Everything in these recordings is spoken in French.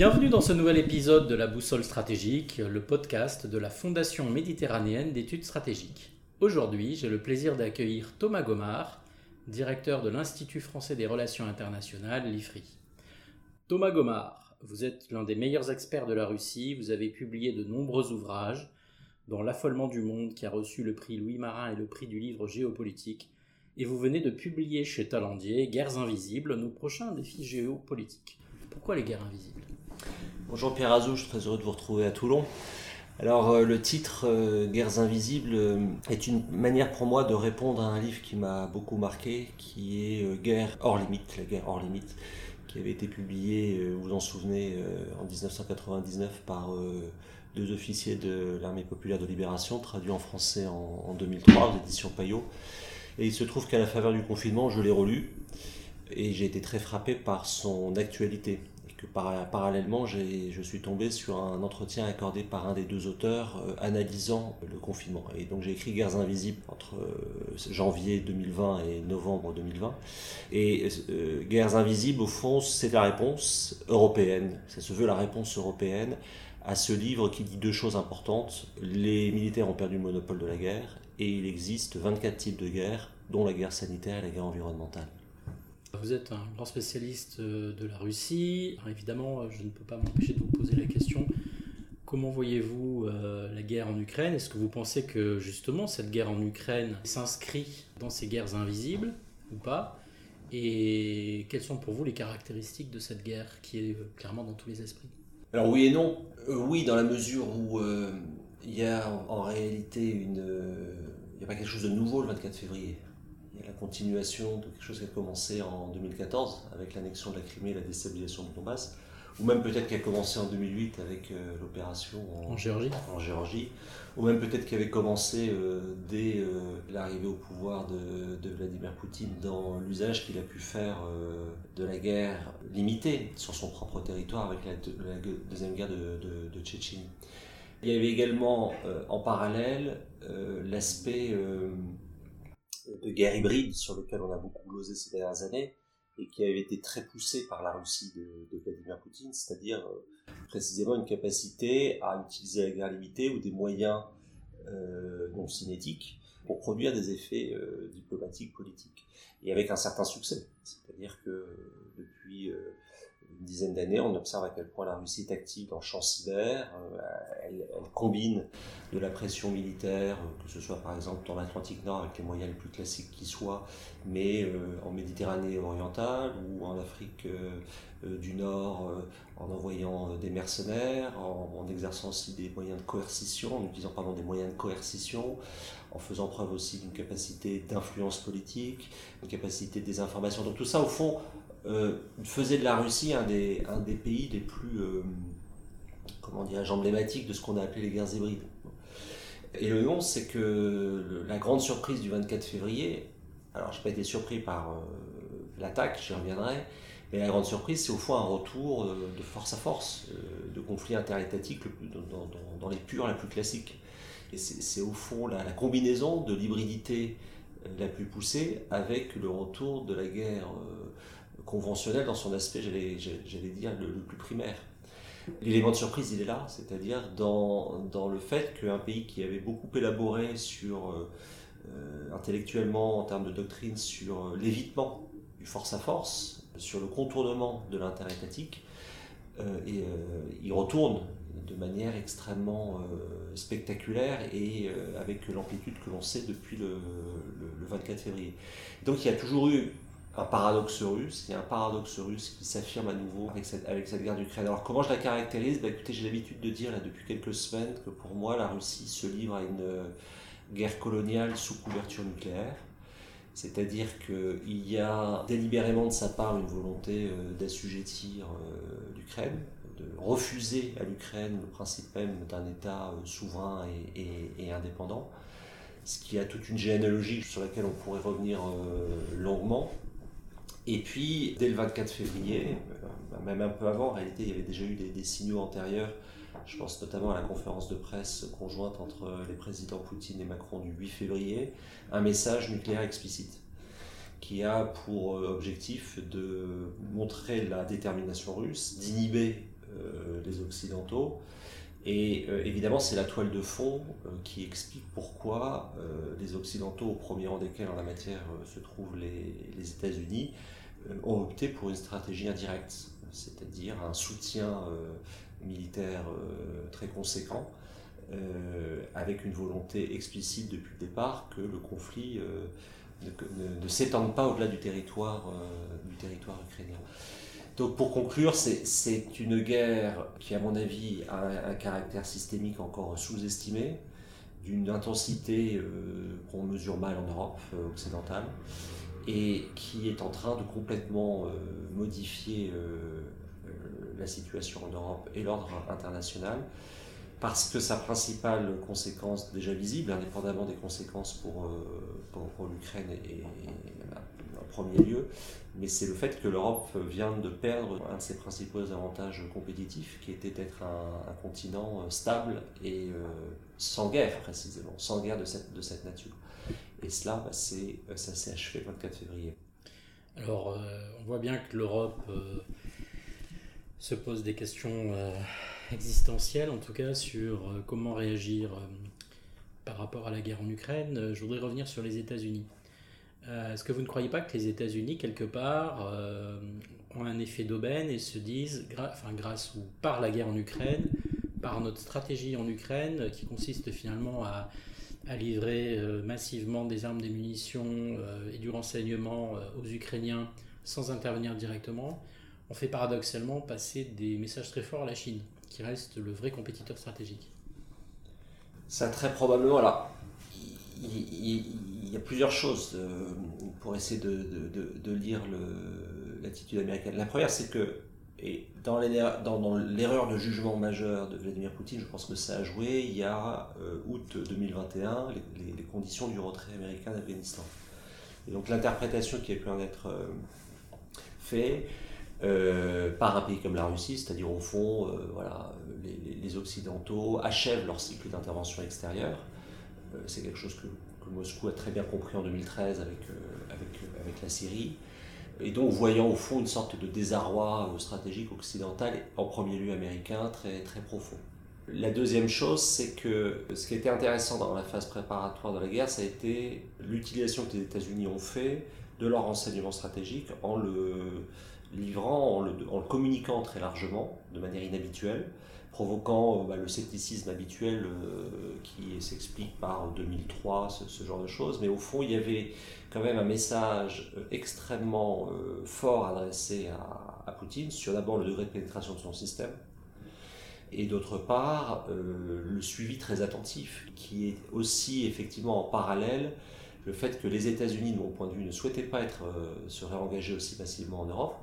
Bienvenue dans ce nouvel épisode de la Boussole stratégique, le podcast de la Fondation méditerranéenne d'études stratégiques. Aujourd'hui, j'ai le plaisir d'accueillir Thomas Gomard, directeur de l'Institut français des relations internationales, l'IFRI. Thomas Gomard, vous êtes l'un des meilleurs experts de la Russie, vous avez publié de nombreux ouvrages, dont L'affolement du monde qui a reçu le prix Louis Marin et le prix du livre géopolitique, et vous venez de publier chez Talandier Guerres invisibles, nos prochains défis géopolitiques. Pourquoi les guerres invisibles? Bonjour Pierre Azou, je suis très heureux de vous retrouver à Toulon. Alors euh, le titre euh, Guerres invisibles euh, est une manière pour moi de répondre à un livre qui m'a beaucoup marqué, qui est Guerre hors limite, la guerre hors limite, qui avait été publié, vous vous en souvenez, en 1999 par deux officiers de l'armée populaire de libération, traduit en français en, en 2003 aux éditions Payot. Et il se trouve qu'à la faveur du confinement, je l'ai relu et j'ai été très frappé par son actualité que parallèlement, je suis tombé sur un entretien accordé par un des deux auteurs euh, analysant le confinement. Et donc j'ai écrit Guerres invisibles entre euh, janvier 2020 et novembre 2020. Et euh, Guerres invisibles, au fond, c'est la réponse européenne. Ça se veut la réponse européenne à ce livre qui dit deux choses importantes. Les militaires ont perdu le monopole de la guerre et il existe 24 types de guerres, dont la guerre sanitaire et la guerre environnementale. Vous êtes un grand spécialiste euh, de la Russie. évidemment, je ne peux pas m'empêcher de vous poser la question. Comment voyez-vous euh, la guerre en Ukraine? Est-ce que vous pensez que justement cette guerre en Ukraine s'inscrit dans ces guerres invisibles ou pas? Et quelles sont pour vous les caractéristiques de cette guerre qui est euh, clairement dans tous les esprits? Alors oui et non. oui, dans la mesure où il y a en, réalité une... Il n'y a pas quelque chose de nouveau le 24 février continuation de quelque chose qui a commencé en 2014 avec l'annexion de la Crimée et la déstabilisation de Donbass, ou même peut-être qui a commencé en 2008 avec euh, l'opération en, Géorgie. en Géorgie, ou même peut-être qui avait commencé euh, dès euh, l'arrivée au pouvoir de, Vladimir Poutine dans l'usage qu'il a pu faire de la guerre limitée sur son propre territoire avec la, deuxième guerre de, de, Tchétchénie. Il y avait également en parallèle l'aspect de guerre hybride sur lequel on a beaucoup glosé ces dernières années et qui avait été très poussé par la Russie de, Vladimir Poutine, c'est-à-dire euh, précisément une capacité à utiliser la guerre limitée ou des moyens euh, non cinétiques pour produire des effets euh, diplomatiques, politiques, et avec un certain succès. C'est-à-dire que depuis une dizaine d'années, on observe à quel point la Russie est active dans le champ cyber. Euh, elle, combine de la pression militaire, euh, que ce soit par exemple dans l'Atlantique Nord avec les moyens les plus classiques qui soient, mais euh, en Méditerranée orientale ou en Afrique du Nord en envoyant des mercenaires, en, exerçant aussi des moyens de coercition, en utilisant des moyens de coercition, en faisant preuve aussi d'une capacité d'influence politique, une capacité de désinformation. Donc tout ça, au fond, euh, faisait de la Russie un des, un des pays les plus, euh, comment dirais emblématiques de ce qu'on a appelé les guerres hybrides. Et le nom, c'est que la grande surprise du 24 février, alors je n'ai pas été surpris par euh, l'attaque, j'y reviendrai, mais la grande surprise, c'est au fond un retour de force à force, de conflits interétatiques dans, les purs la plus classiques. Et c'est au fond la combinaison de l'hybridité la plus poussée avec le retour de la guerre conventionnel dans son aspect, j'allais dire, le, plus primaire. L'élément de surprise, il est là, c'est-à-dire dans, le fait qu'un pays qui avait beaucoup élaboré sur, euh, euh, intellectuellement, en termes de doctrine, sur euh, l'évitement du force à force, sur le contournement de l'interétatique, et, il retourne de manière extrêmement spectaculaire et avec l'amplitude que l'on sait depuis le, 24 février. Donc il y a toujours eu un paradoxe russe, il y a un paradoxe russe qui s'affirme à nouveau avec cette, avec cette guerre d'Ukraine. Alors comment je la caractérise? Bah, Écoutez, j'ai l'habitude de dire là, depuis quelques semaines que pour moi la Russie se livre à une euh, guerre coloniale sous couverture nucléaire. C'est-à-dire qu'il y a délibérément de sa part une volonté euh, d'assujettir euh, l'Ukraine, de refuser à l'Ukraine le principe même d'un État souverain et, indépendant, ce qui a toute une généalogie sur laquelle on pourrait revenir longuement. Et puis, dès le 24 février, euh, même un peu avant, en réalité, il y avait déjà eu des, signaux antérieurs. Je pense notamment à la conférence de presse conjointe entre les présidents Poutine et Macron du 8 février, un message nucléaire explicite qui a pour euh, objectif de montrer la détermination russe, d'inhiber les Occidentaux. Et évidemment, c'est la toile de fond qui explique pourquoi les Occidentaux, au premier rang desquels en la matière se trouvent les États-Unis, ont opté pour une stratégie indirecte, c'est-à-dire un soutien militaire très conséquent euh, avec une volonté explicite depuis le départ que le conflit euh, ne, s'étende pas au-delà euh, du territoire ukrainien. Donc pour conclure, c'est une guerre qui, à mon avis, a un, caractère systémique encore sous-estimé, d'une intensité qu'on mesure mal en Europe occidentale, et qui est en train de complètement modifier la situation en Europe et l'ordre international parce que sa principale conséquence déjà visible, indépendamment des conséquences pour, euh, pour, l'Ukraine en premier lieu, mais c'est le fait que l'Europe vient de perdre un de ses principaux avantages compétitifs, qui était d'être un, continent euh, stable et euh, sans guerre précisément, sans guerre de cette, de cette nature. Et cela, bah, c'est, ça s'est achevé le 24 février. Alors, on voit bien que l'Europe se pose des questions existentielle, en tout cas, sur euh, comment réagir euh, par rapport à la guerre en Ukraine. Euh, je voudrais revenir sur les États-Unis. Est-ce que vous ne croyez pas que les États-Unis, quelque part, ont un effet d'aubaine et se disent, enfin, grâce ou par la guerre en Ukraine, par notre stratégie en Ukraine, qui consiste finalement à, livrer massivement des armes, des munitions et du renseignement aux Ukrainiens sans intervenir directement, on fait paradoxalement passer des messages très forts à la Chine qui reste le vrai compétiteur stratégique Ça, très probablement. Alors, il, y a plusieurs choses euh, pour essayer de, de, lire l'attitude américaine. La première, c'est que et dans l'erreur de jugement majeur de Vladimir Poutine, je pense que ça a joué il y a euh, août 2021, les, conditions du retrait américain d'Afghanistan. Et donc l'interprétation qui a pu en être euh, faite, euh, par un pays comme la Russie, c'est-à-dire au fond, voilà, les, Occidentaux achèvent leur cycle d'intervention extérieure. C'est quelque chose que, Moscou a très bien compris en 2013 avec, avec, avec, la Syrie. Et donc, voyant au fond une sorte de désarroi stratégique occidental, en premier lieu américain, très, très profond. La deuxième chose, c'est que ce qui était intéressant dans la phase préparatoire de la guerre, ça a été l'utilisation que les États-Unis ont fait de leur renseignement stratégique en le, livrant en le, communiquant très largement, de manière inhabituelle, provoquant euh, bah, le scepticisme habituel euh, qui s'explique par 2003, ce, genre de choses. Mais au fond, il y avait quand même un message euh, extrêmement fort adressé à, Poutine sur d'abord le degré de pénétration de son système, et d'autre part le suivi très attentif, qui est aussi effectivement en parallèle le fait que les États-Unis, de mon point de vue, ne souhaitaient pas être, se réengager aussi massivement en Europe,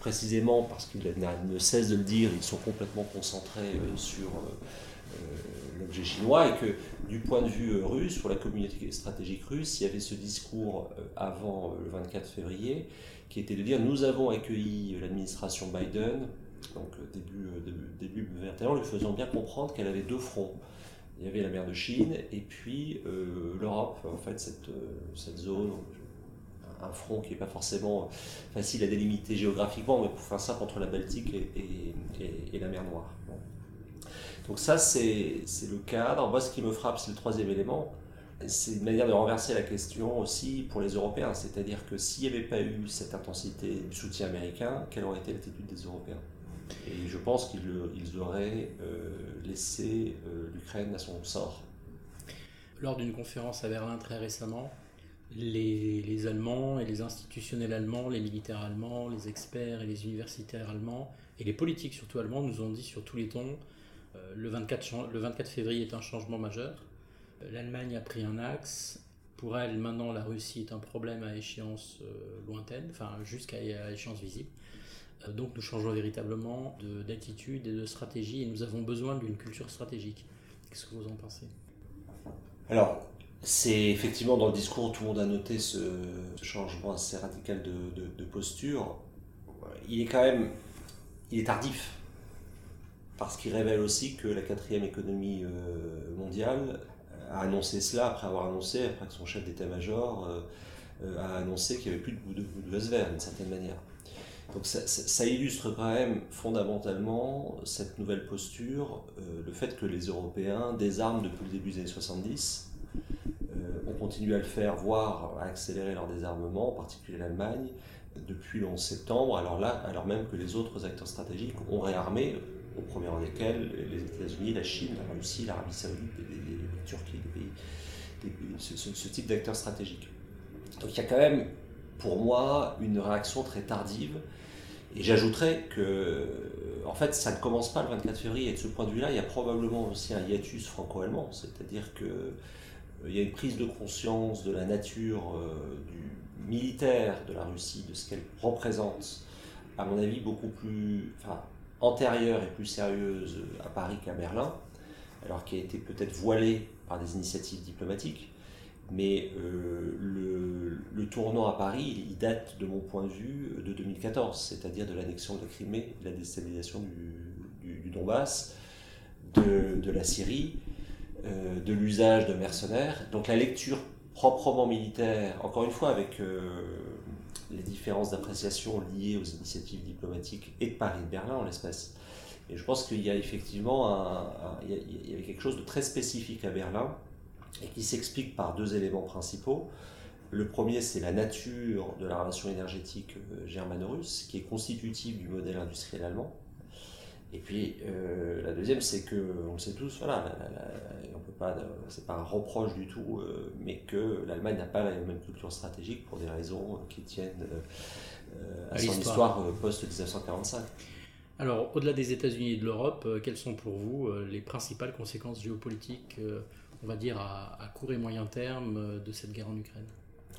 précisément parce qu'il ne cesse de le dire, ils sont complètement concentrés euh, sur euh, euh, l'objet chinois et que du point de vue russe, pour la communauté stratégique russe, il y avait ce discours avant le 24 février qui était de dire nous avons accueilli l'administration Biden, donc début, début, début 21, lui faisant bien comprendre qu'elle avait deux fronts. Il y avait la mer de Chine et puis l'Europe, en fait, cette, cette zone, un front qui n'est pas forcément facile à délimiter géographiquement, mais pour faire ça entre la Baltique et, la mer Noire. Donc ça, c'est le cadre. Moi, ce qui me frappe, c'est le troisième élément. C'est une manière de renverser la question aussi pour les Européens. C'est-à-dire que s'il n'y avait pas eu cette intensité du soutien américain, quelle aurait été l'attitude des Européens? Et je pense qu'ils auraient euh, laissé euh, l'Ukraine à son sort. Lors d'une conférence à Berlin très récemment, les, Allemands et les institutionnels allemands, les militaires allemands, les experts et les universitaires allemands, et les politiques surtout allemands, nous ont dit sur tous les tons, euh, le, 24, le 24 février est un changement majeur. Euh, L'Allemagne a pris un axe. Pour elle, maintenant, la Russie est un problème à échéance euh, lointaine, enfin jusqu'à échéance visible. donc nous changeons véritablement d'attitude et de stratégie, et nous avons besoin d'une culture stratégique. Qu'est-ce que vous en pensez? Alors, c'est effectivement dans le discours, tout le monde a noté ce, changement assez radical de, posture. Il est quand même il est tardif, parce qu'il révèle aussi que la quatrième économie euh, mondiale a annoncé cela après avoir annoncé, après que son chef d'état-major euh, a annoncé qu'il n'y avait plus de bout de, de vert d'une certaine manière. Donc ça, illustre quand même fondamentalement cette nouvelle posture, euh, le fait que les Européens désarment depuis le début des années 70, euh, ont continué à le faire, voire à accélérer leur désarmement, en particulier l'Allemagne, depuis le 11 septembre, alors là, alors même que les autres acteurs stratégiques ont réarmé, au premier rang desquels les États-Unis, la Chine, la Russie, l'Arabie Saoudite, les, Turquie, pays, ce, type d'acteurs stratégiques. Donc il y a quand même, pour moi, une réaction très tardive et j'ajouterais que, en fait, ça ne commence pas le 24 février. Et de ce point de vue-là, il y a probablement aussi un hiatus franco-allemand. C'est-à-dire qu'il euh, y a une prise de conscience de la nature euh, militaire de la Russie, de ce qu'elle représente, à mon avis, beaucoup plus antérieure et plus sérieuse à Paris qu'à Berlin, alors qui a été peut-être voilée par des initiatives diplomatiques. Mais euh, le, tournant à Paris, il date de mon point de vue de 2014, c'est-à-dire de l'annexion de la Crimée, de la déstabilisation du, Donbass, de, la Syrie, euh, de l'usage de mercenaires. Donc la lecture proprement militaire, encore une fois avec euh, les différences d'appréciation liées aux initiatives diplomatiques et de Paris et de Berlin en l'espèce. Et je pense qu'il y a effectivement quelque chose de très spécifique à Berlin et qui s'explique par deux éléments principaux. Le premier, c'est la nature de la relation énergétique euh, germano-russe, qui est constitutive du modèle industriel allemand. Et puis, euh, la deuxième, c'est que, on le sait tous, voilà, on peut pas, c'est pas un reproche du tout, euh, mais que l'Allemagne n'a pas la même culture stratégique pour des raisons qui tiennent à, son histoire, post-1945. Alors, au-delà des États-Unis et de l'Europe, quelles sont pour vous les principales conséquences géopolitiques on va dire, à, court et moyen terme euh, de cette guerre en Ukraine?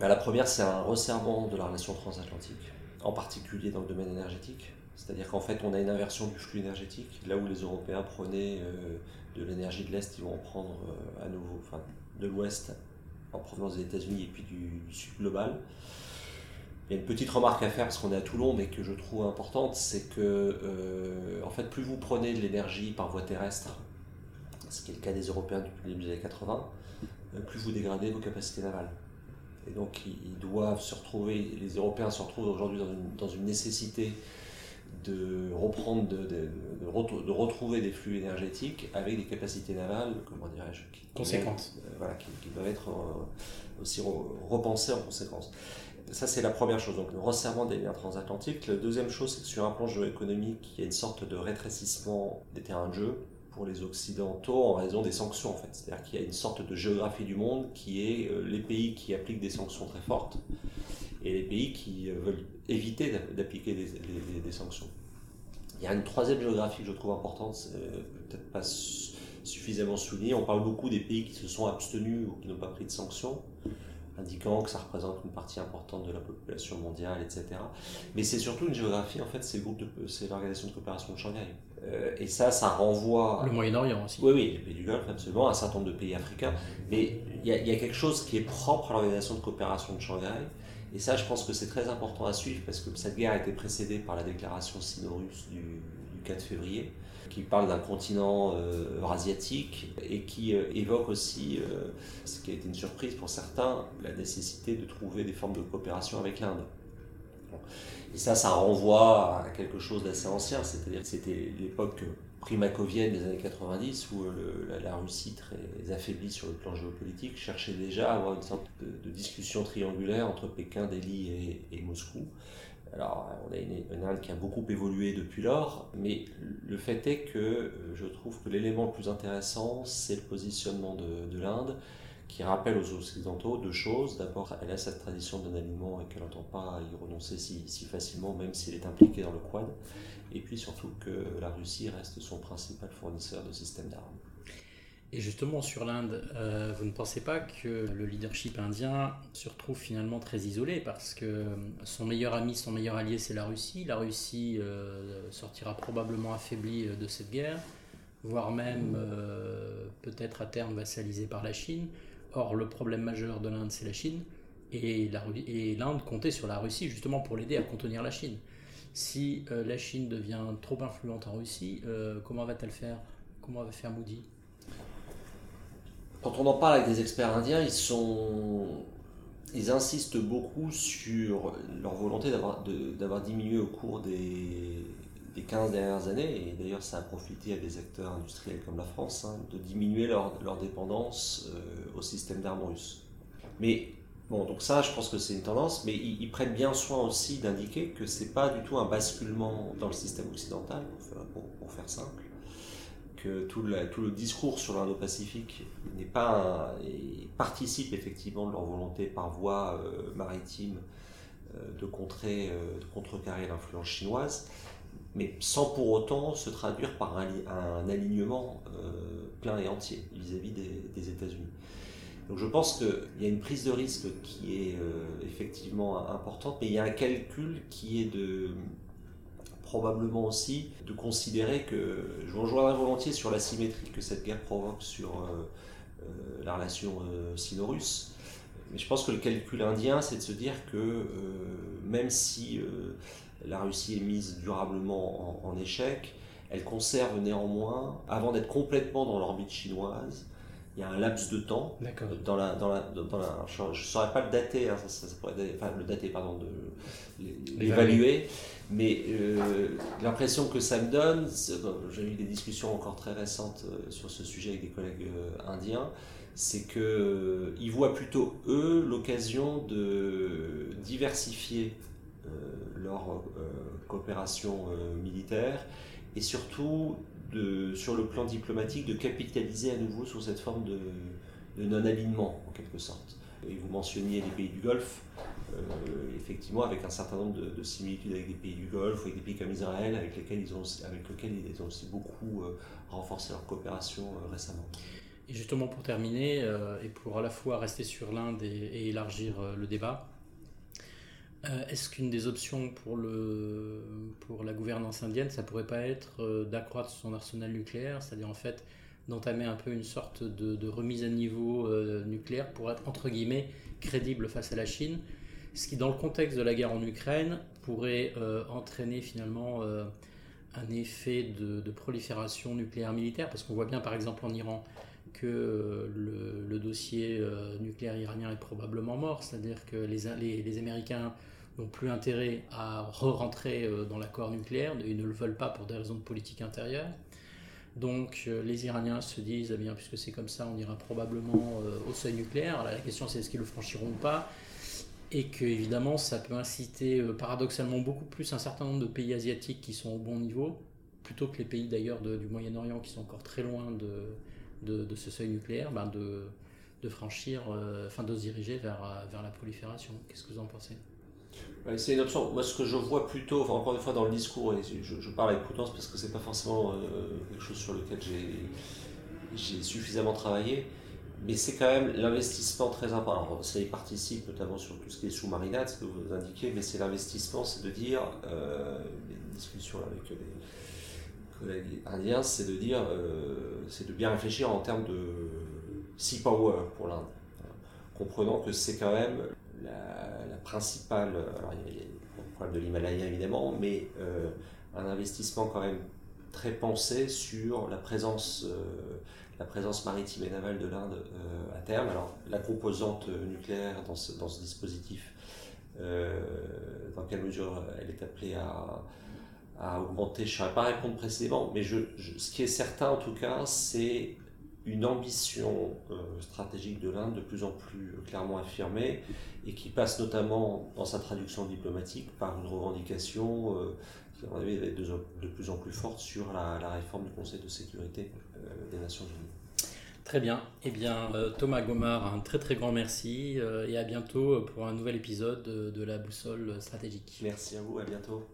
Bah, La première, c'est un resserrement de la relation transatlantique, en particulier dans le domaine énergétique. C'est-à-dire qu'en fait, on a une inversion du flux énergétique. Là où les Européens prenaient euh, de l'énergie de l'Est, ils vont en prendre euh, à nouveau, enfin, de l'Ouest en provenance des États-Unis et puis du, Sud global. Il y a une petite remarque à faire parce qu'on est à Toulon, mais que je trouve importante, c'est que en fait, plus vous prenez de l'énergie par voie terrestre, ce qui est le cas des Européens depuis le début des années 80, euh, plus vous dégradez vos capacités navales. Et donc ils doivent se retrouver, les Européens se retrouvent aujourd'hui dans une, nécessité de reprendre, de, de, retrouver des flux énergétiques avec des capacités navales, comment dirais-je, qui, conséquentes. Euh, voilà, qui, doivent être euh, aussi repensées en conséquence. Ça, c'est la première chose, donc le resserrement des liens transatlantiques. La deuxième chose, c'est que sur un plan géoéconomique, il y a une sorte de rétrécissement des terrains de jeu pour les Occidentaux en raison des sanctions en fait. C'est-à-dire qu'il y a une sorte de géographie du monde qui est euh, les pays qui appliquent des sanctions très fortes et les pays qui euh, veulent éviter d'appliquer des, sanctions. Il y a une troisième géographie que je trouve importante, euh, peut-être pas suffisamment soulignée. On parle beaucoup des pays qui se sont abstenus ou qui n'ont pas pris de sanctions indiquant que ça représente une partie importante de la population mondiale, etc. Mais c'est surtout une géographie, en fait, c'est l'organisation de coopération de Shanghai. Euh, et ça, ça renvoie... Le Moyen-Orient aussi. Oui, oui, les pays du Golfe, absolument, un certain nombre de pays africains. Mais il y, a quelque chose qui est propre à l'organisation de coopération de Shanghai. Et ça, je pense que c'est très important à suivre parce que cette guerre a été précédée par la déclaration sino-russe du, du 4 février qui parle d'un continent euh, eurasiatique et qui euh, évoque aussi, euh, ce qui a été une surprise pour certains, la nécessité de trouver des formes de coopération avec l'Inde. Et ça, ça renvoie à quelque chose d'assez ancien, c'est-à-dire que c'était l'époque primacovienne des années 90 où la, Russie, très affaiblie sur le plan géopolitique, cherchait déjà à avoir une sorte de, discussion triangulaire entre Pékin, Delhi et Moscou. Alors, on a une, Inde qui a beaucoup évolué depuis lors, mais le fait est que euh, je trouve que l'élément le plus intéressant, c'est le positionnement de, l'Inde, qui rappelle aux Occidentaux deux choses. D'abord, elle a cette tradition d'un alignement et qu'elle n'entend pas y renoncer si, si, facilement, même si elle est impliquée dans le Quad. Et puis surtout que la Russie reste son principal fournisseur de systèmes d'armes. Et justement, sur l'Inde, euh, vous ne pensez pas que le leadership indien se retrouve finalement très isolé parce que son meilleur ami, son meilleur allié, c'est la Russie. La Russie euh, sortira probablement affaiblie euh, de cette guerre, voire même peut-être à terme vassalisée par la Chine. Or, le problème majeur de l'Inde, c'est la Chine. Et l'Inde comptait sur la Russie justement pour l'aider à contenir la Chine. Si la Chine devient trop influente en Russie, comment va-t-elle faire? Comment va faire Moody quand on en parle avec des experts indiens, ils sont ils insistent beaucoup sur leur volonté d'avoir diminué au cours des, des 15 dernières années, et d'ailleurs ça a profité à des acteurs industriels comme la France, hein, de diminuer leur, dépendance euh, au système d'armes russes. Mais bon, donc ça, je pense que c'est une tendance, mais ils, prennent bien soin aussi d'indiquer que c'est pas du tout un basculement dans le système occidental, pour, faire simple que tout, le discours sur l'Indo-Pacifique n'est pas et participe effectivement de leur volonté par voie euh, maritime euh, de contrer, euh, de contrecarrer l'influence chinoise, mais sans pour autant se traduire par un, un alignement plein et entier vis-à-vis des, des États-Unis. Donc je pense qu'il y a une prise de risque qui est effectivement importante, mais il y a un calcul qui est de probablement aussi de considérer que je rejoindrai volontiers sur la symétrie que cette guerre provoque sur euh, euh, la relation euh, sino-russe. Mais je pense que le calcul indien, c'est de se dire que même si la Russie est mise durablement en, échec, elle conserve néanmoins, avant d'être complètement dans l'orbite chinoise, il y a un laps de temps dans la, dans la, dans la je ne saurais pas le dater, hein, ça, pourrait, enfin, le dater, pardon, de l'évaluer, mais euh, l'impression que ça me donne, j'ai eu des discussions encore très récentes euh, sur ce sujet avec des collègues euh, indiens, c'est qu'ils voient plutôt, eux, l'occasion de diversifier leur coopération militaire et surtout sur le plan diplomatique de capitaliser à nouveau sur cette forme de, de non-alignement en quelque sorte. Et vous mentionniez les pays du Golfe, euh, effectivement avec un certain nombre de, similitudes avec des pays du Golfe, avec des pays comme Israël, avec lesquels ils ont, avec lesquels ils ont aussi beaucoup euh, renforcé leur coopération euh, récemment. Et justement pour terminer, et pour à la fois rester sur l'Inde et, élargir le débat, est-ce qu'une des options pour, le, pour la gouvernance indienne, ça pourrait pas être d'accroître son arsenal nucléaire, c'est-à-dire en fait d'entamer un peu une sorte de, de remise à niveau nucléaire pour être entre guillemets crédible face à la Chine ce qui dans le contexte de la guerre en Ukraine pourrait euh, entraîner finalement euh, un effet de, prolifération nucléaire militaire, parce qu'on voit bien par exemple en Iran que euh, le, dossier nucléaire iranien est probablement mort, c'est-à-dire que les, Américains n'ont plus intérêt à re-rentrer dans l'accord nucléaire, ils ne le veulent pas pour des raisons de politique intérieure. Donc les Iraniens se disent, eh bien, puisque c'est comme ça, on ira probablement au seuil nucléaire. la question c'est est-ce qu'ils le franchiront ou pas? Et que évidemment ça peut inciter euh, paradoxalement beaucoup plus un certain nombre de pays asiatiques qui sont au bon niveau, plutôt que les pays d'ailleurs du Moyen-Orient qui sont encore très loin de, de, ce seuil nucléaire, ben de, franchir, euh, enfin de se diriger vers, vers la prolifération. Qu'est-ce que vous en pensez? C'est une option. Moi, ce que je vois plutôt, encore une fois, dans le discours, et je, parle avec prudence parce que c'est pas forcément euh, quelque chose sur lequel j'ai suffisamment travaillé, mais c'est quand même l'investissement très important. Ça y participe notamment sur tout ce qui est sous-marinade, ce que vous indiquez, mais c'est l'investissement, c'est de dire, euh, les discussions avec les collègues indiens, c'est de dire, euh, c'est de bien réfléchir en termes de sea power pour l'Inde. Comprenant que c'est quand même la, principale, alors il y a le problème de l'Himalaya évidemment, mais euh, un investissement quand même très pensé sur la présence euh, la présence maritime et navale de l'Inde à terme. Alors, la composante nucléaire dans ce, dispositif, dans quelle mesure elle est appelée à, à augmenter, je ne saurais pas répondre précisément, mais je, ce qui est certain en tout cas, c'est une ambition stratégique de l'Inde de plus en plus clairement affirmée et qui passe notamment dans sa traduction diplomatique par une revendication qui va être de, plus en plus forte sur la, la réforme du Conseil de sécurité des Nations Unies. Très bien. Eh bien, euh, Thomas Gomard, un très très grand merci euh, et à bientôt pour un nouvel épisode de la boussole stratégique. Merci à vous, à bientôt.